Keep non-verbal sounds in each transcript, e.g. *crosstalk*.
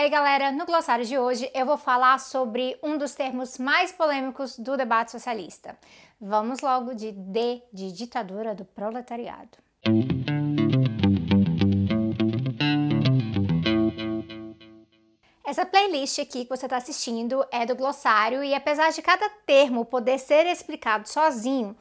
Ei galera, no glossário de hoje eu vou falar sobre um dos termos mais polêmicos do debate socialista. Vamos logo de D de ditadura do proletariado. Essa playlist aqui que você está assistindo é do glossário e apesar de cada termo poder ser explicado sozinho,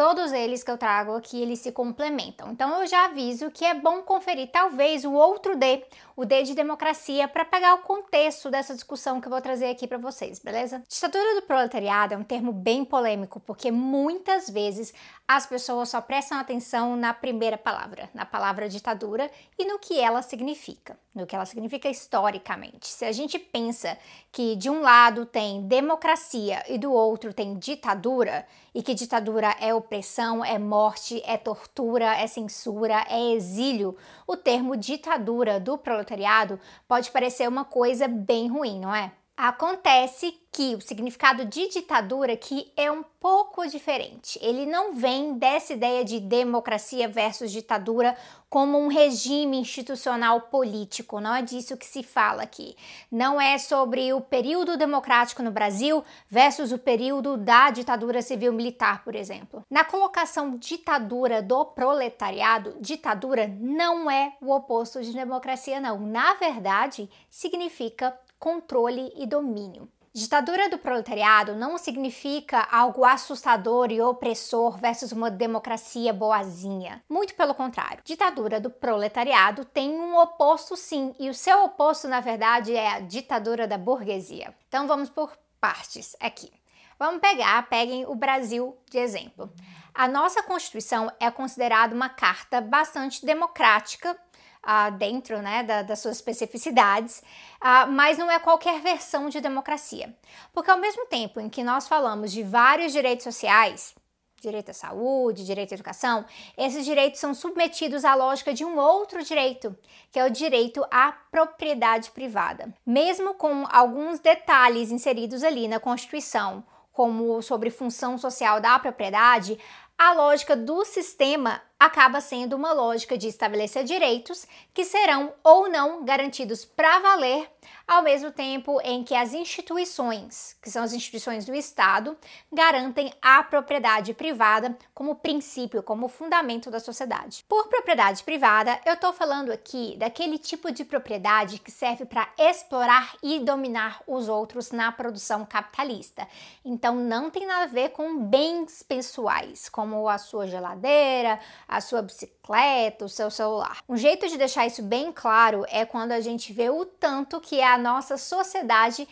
Todos eles que eu trago aqui, eles se complementam. Então eu já aviso que é bom conferir talvez o outro D, o D de democracia, para pegar o contexto dessa discussão que eu vou trazer aqui para vocês, beleza? Ditadura do proletariado é um termo bem polêmico, porque muitas vezes as pessoas só prestam atenção na primeira palavra, na palavra ditadura e no que ela significa, no que ela significa historicamente. Se a gente pensa que de um lado tem democracia e do outro tem ditadura, e que ditadura é opressão, é morte, é tortura, é censura, é exílio, o termo ditadura do proletariado pode parecer uma coisa bem ruim, não é? Acontece que o significado de ditadura aqui é um pouco diferente. Ele não vem dessa ideia de democracia versus ditadura como um regime institucional político. Não é disso que se fala aqui. Não é sobre o período democrático no Brasil versus o período da ditadura civil militar, por exemplo. Na colocação ditadura do proletariado, ditadura não é o oposto de democracia, não. Na verdade, significa controle e domínio. Ditadura do proletariado não significa algo assustador e opressor versus uma democracia boazinha. Muito pelo contrário. Ditadura do proletariado tem um oposto sim, e o seu oposto, na verdade, é a ditadura da burguesia. Então vamos por partes aqui. Vamos pegar, peguem o Brasil de exemplo. A nossa Constituição é considerada uma carta bastante democrática uh, dentro né, da, das suas especificidades, uh, mas não é qualquer versão de democracia. Porque ao mesmo tempo em que nós falamos de vários direitos sociais, direito à saúde, direito à educação, esses direitos são submetidos à lógica de um outro direito, que é o direito à propriedade privada. Mesmo com alguns detalhes inseridos ali na Constituição, como sobre função social da propriedade, a lógica do sistema acaba sendo uma lógica de estabelecer direitos que serão ou não garantidos para valer, ao mesmo tempo em que as instituições, que são as instituições do Estado, garantem a propriedade privada como princípio, como fundamento da sociedade. Por propriedade privada, eu estou falando aqui daquele tipo de propriedade que serve para explorar e dominar os outros na produção capitalista. Então não tem nada a ver com bens pessoais, como a sua geladeira, a sua bicicleta, o seu celular. Um jeito de deixar isso bem claro é quando a gente vê o tanto que a nossa sociedade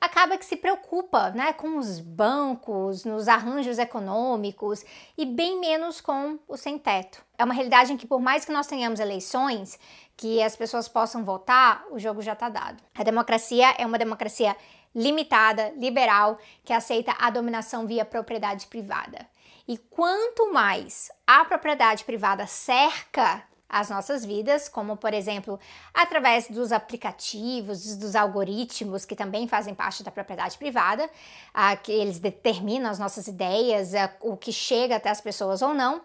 acaba que se preocupa né, com os bancos, nos arranjos econômicos e bem menos com o sem-teto. É uma realidade em que, por mais que nós tenhamos eleições, que as pessoas possam votar, o jogo já está dado. A democracia é uma democracia limitada, liberal, que aceita a dominação via propriedade privada. E quanto mais a propriedade privada cerca as nossas vidas, como por exemplo através dos aplicativos, dos algoritmos que também fazem parte da propriedade privada, que eles determinam as nossas ideias, o que chega até as pessoas ou não,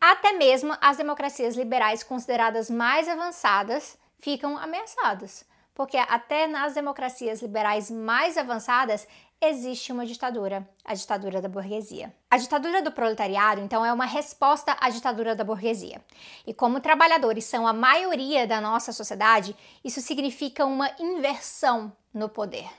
até mesmo as democracias liberais consideradas mais avançadas ficam ameaçadas. Porque até nas democracias liberais mais avançadas existe uma ditadura, a ditadura da burguesia. A ditadura do proletariado, então, é uma resposta à ditadura da burguesia. E como trabalhadores são a maioria da nossa sociedade, isso significa uma inversão no poder.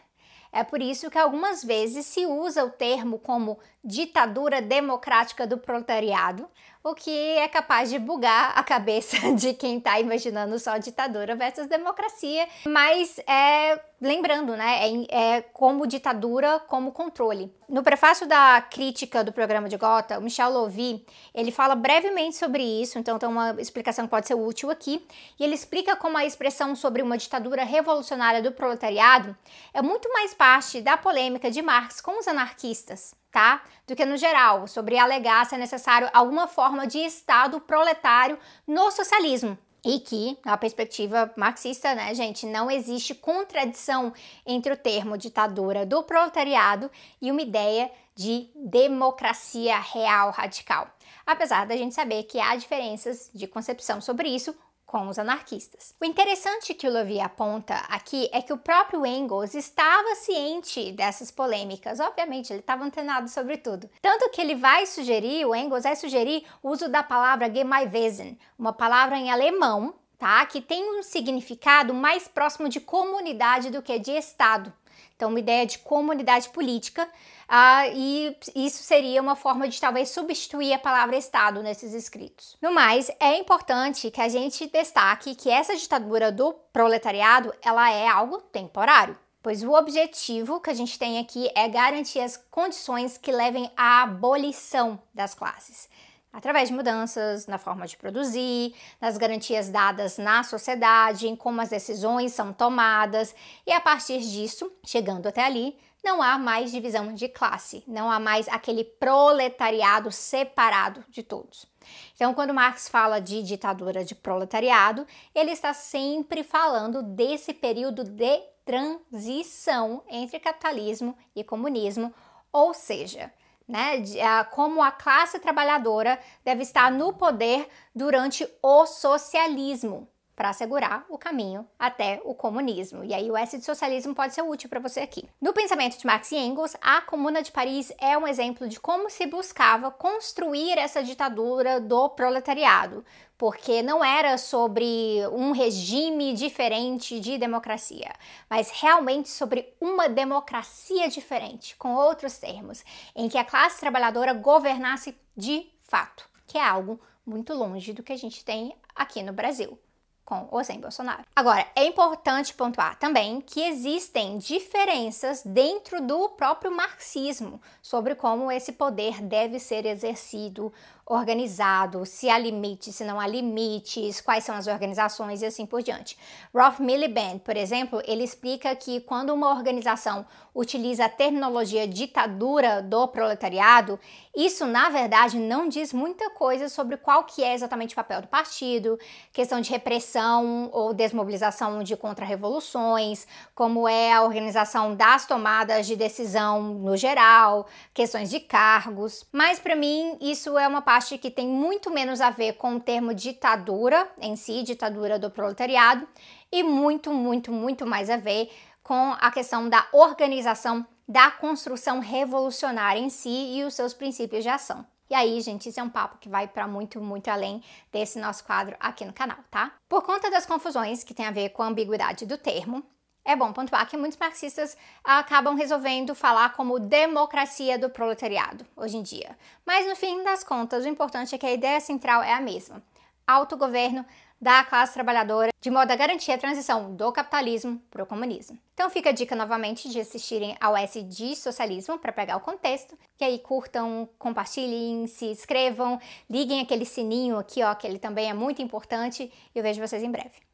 É por isso que algumas vezes se usa o termo como ditadura democrática do proletariado, o que é capaz de bugar a cabeça *laughs* de quem está imaginando só ditadura versus democracia. Mas é lembrando, né, é, é, como ditadura, como controle. No prefácio da crítica do programa de Gotha, o Michel Louvi, ele fala brevemente sobre isso, então tem uma explicação que pode ser útil aqui, e ele explica como a expressão sobre uma ditadura revolucionária do proletariado é muito mais parte da polêmica de Marx com os anarquistas tá? Do que no geral, sobre alegar se é necessário alguma forma de Estado proletário no socialismo. E que, na perspectiva marxista, né, gente, não existe contradição entre o termo ditadura do proletariado e uma ideia de democracia real radical. Apesar da gente saber que há diferenças de concepção sobre isso, com os anarquistas. O interessante que o Levy aponta aqui é que o próprio Engels estava ciente dessas polêmicas, obviamente, ele estava antenado sobre tudo. Tanto que ele vai sugerir, o Engels vai sugerir o uso da palavra Gemeinwesen, uma palavra em alemão, tá? Que tem um significado mais próximo de comunidade do que de Estado. Então, uma ideia de comunidade política, uh, e isso seria uma forma de talvez substituir a palavra Estado nesses escritos. No mais, é importante que a gente destaque que essa ditadura do proletariado ela é algo temporário. Pois o objetivo que a gente tem aqui é garantir as condições que levem à abolição das classes através de mudanças na forma de produzir, nas garantias dadas na sociedade, em como as decisões são tomadas, e a partir disso, chegando até ali, não há mais divisão de classe, não há mais aquele proletariado separado de todos. Então, quando Marx fala de ditadura de proletariado, ele está sempre falando desse período de transição entre capitalismo e comunismo, ou seja, né, de, a, como a classe trabalhadora deve estar no poder durante o socialismo para assegurar o caminho até o comunismo. E aí o S de socialismo pode ser útil para você aqui. No pensamento de Marx e Engels, a Comuna de Paris é um exemplo de como se buscava construir essa ditadura do proletariado, porque não era sobre um regime diferente de democracia, mas realmente sobre uma democracia diferente, com outros termos, em que a classe trabalhadora governasse de fato, que é algo muito longe do que a gente tem aqui no Brasil com ou sem Bolsonaro. Agora, é importante pontuar também que existem diferenças dentro do próprio marxismo sobre como esse poder deve ser exercido, organizado, se há limites, se não há limites, quais são as organizações e assim por diante. Rolf Miliband, por exemplo, ele explica que quando uma organização utiliza a terminologia ditadura do proletariado, isso na verdade não diz muita coisa sobre qual que é exatamente o papel do partido, questão de repressão ou desmobilização de contra-revoluções, como é a organização das tomadas de decisão no geral, questões de cargos. Mas para mim isso é uma parte que tem muito menos a ver com o termo ditadura em si, ditadura do proletariado, e muito, muito, muito mais a ver com a questão da organização da construção revolucionária em si e os seus princípios de ação. E aí, gente, isso é um papo que vai para muito, muito além desse nosso quadro aqui no canal, tá? Por conta das confusões que tem a ver com a ambiguidade do termo, é bom pontuar que muitos marxistas acabam resolvendo falar como democracia do proletariado hoje em dia. Mas no fim das contas, o importante é que a ideia central é a mesma: autogoverno da classe trabalhadora, de modo a garantir a transição do capitalismo para o comunismo. Então fica a dica novamente de assistirem ao S de Socialismo para pegar o contexto, e aí curtam, compartilhem, se inscrevam, liguem aquele sininho aqui, ó, que ele também é muito importante, e eu vejo vocês em breve.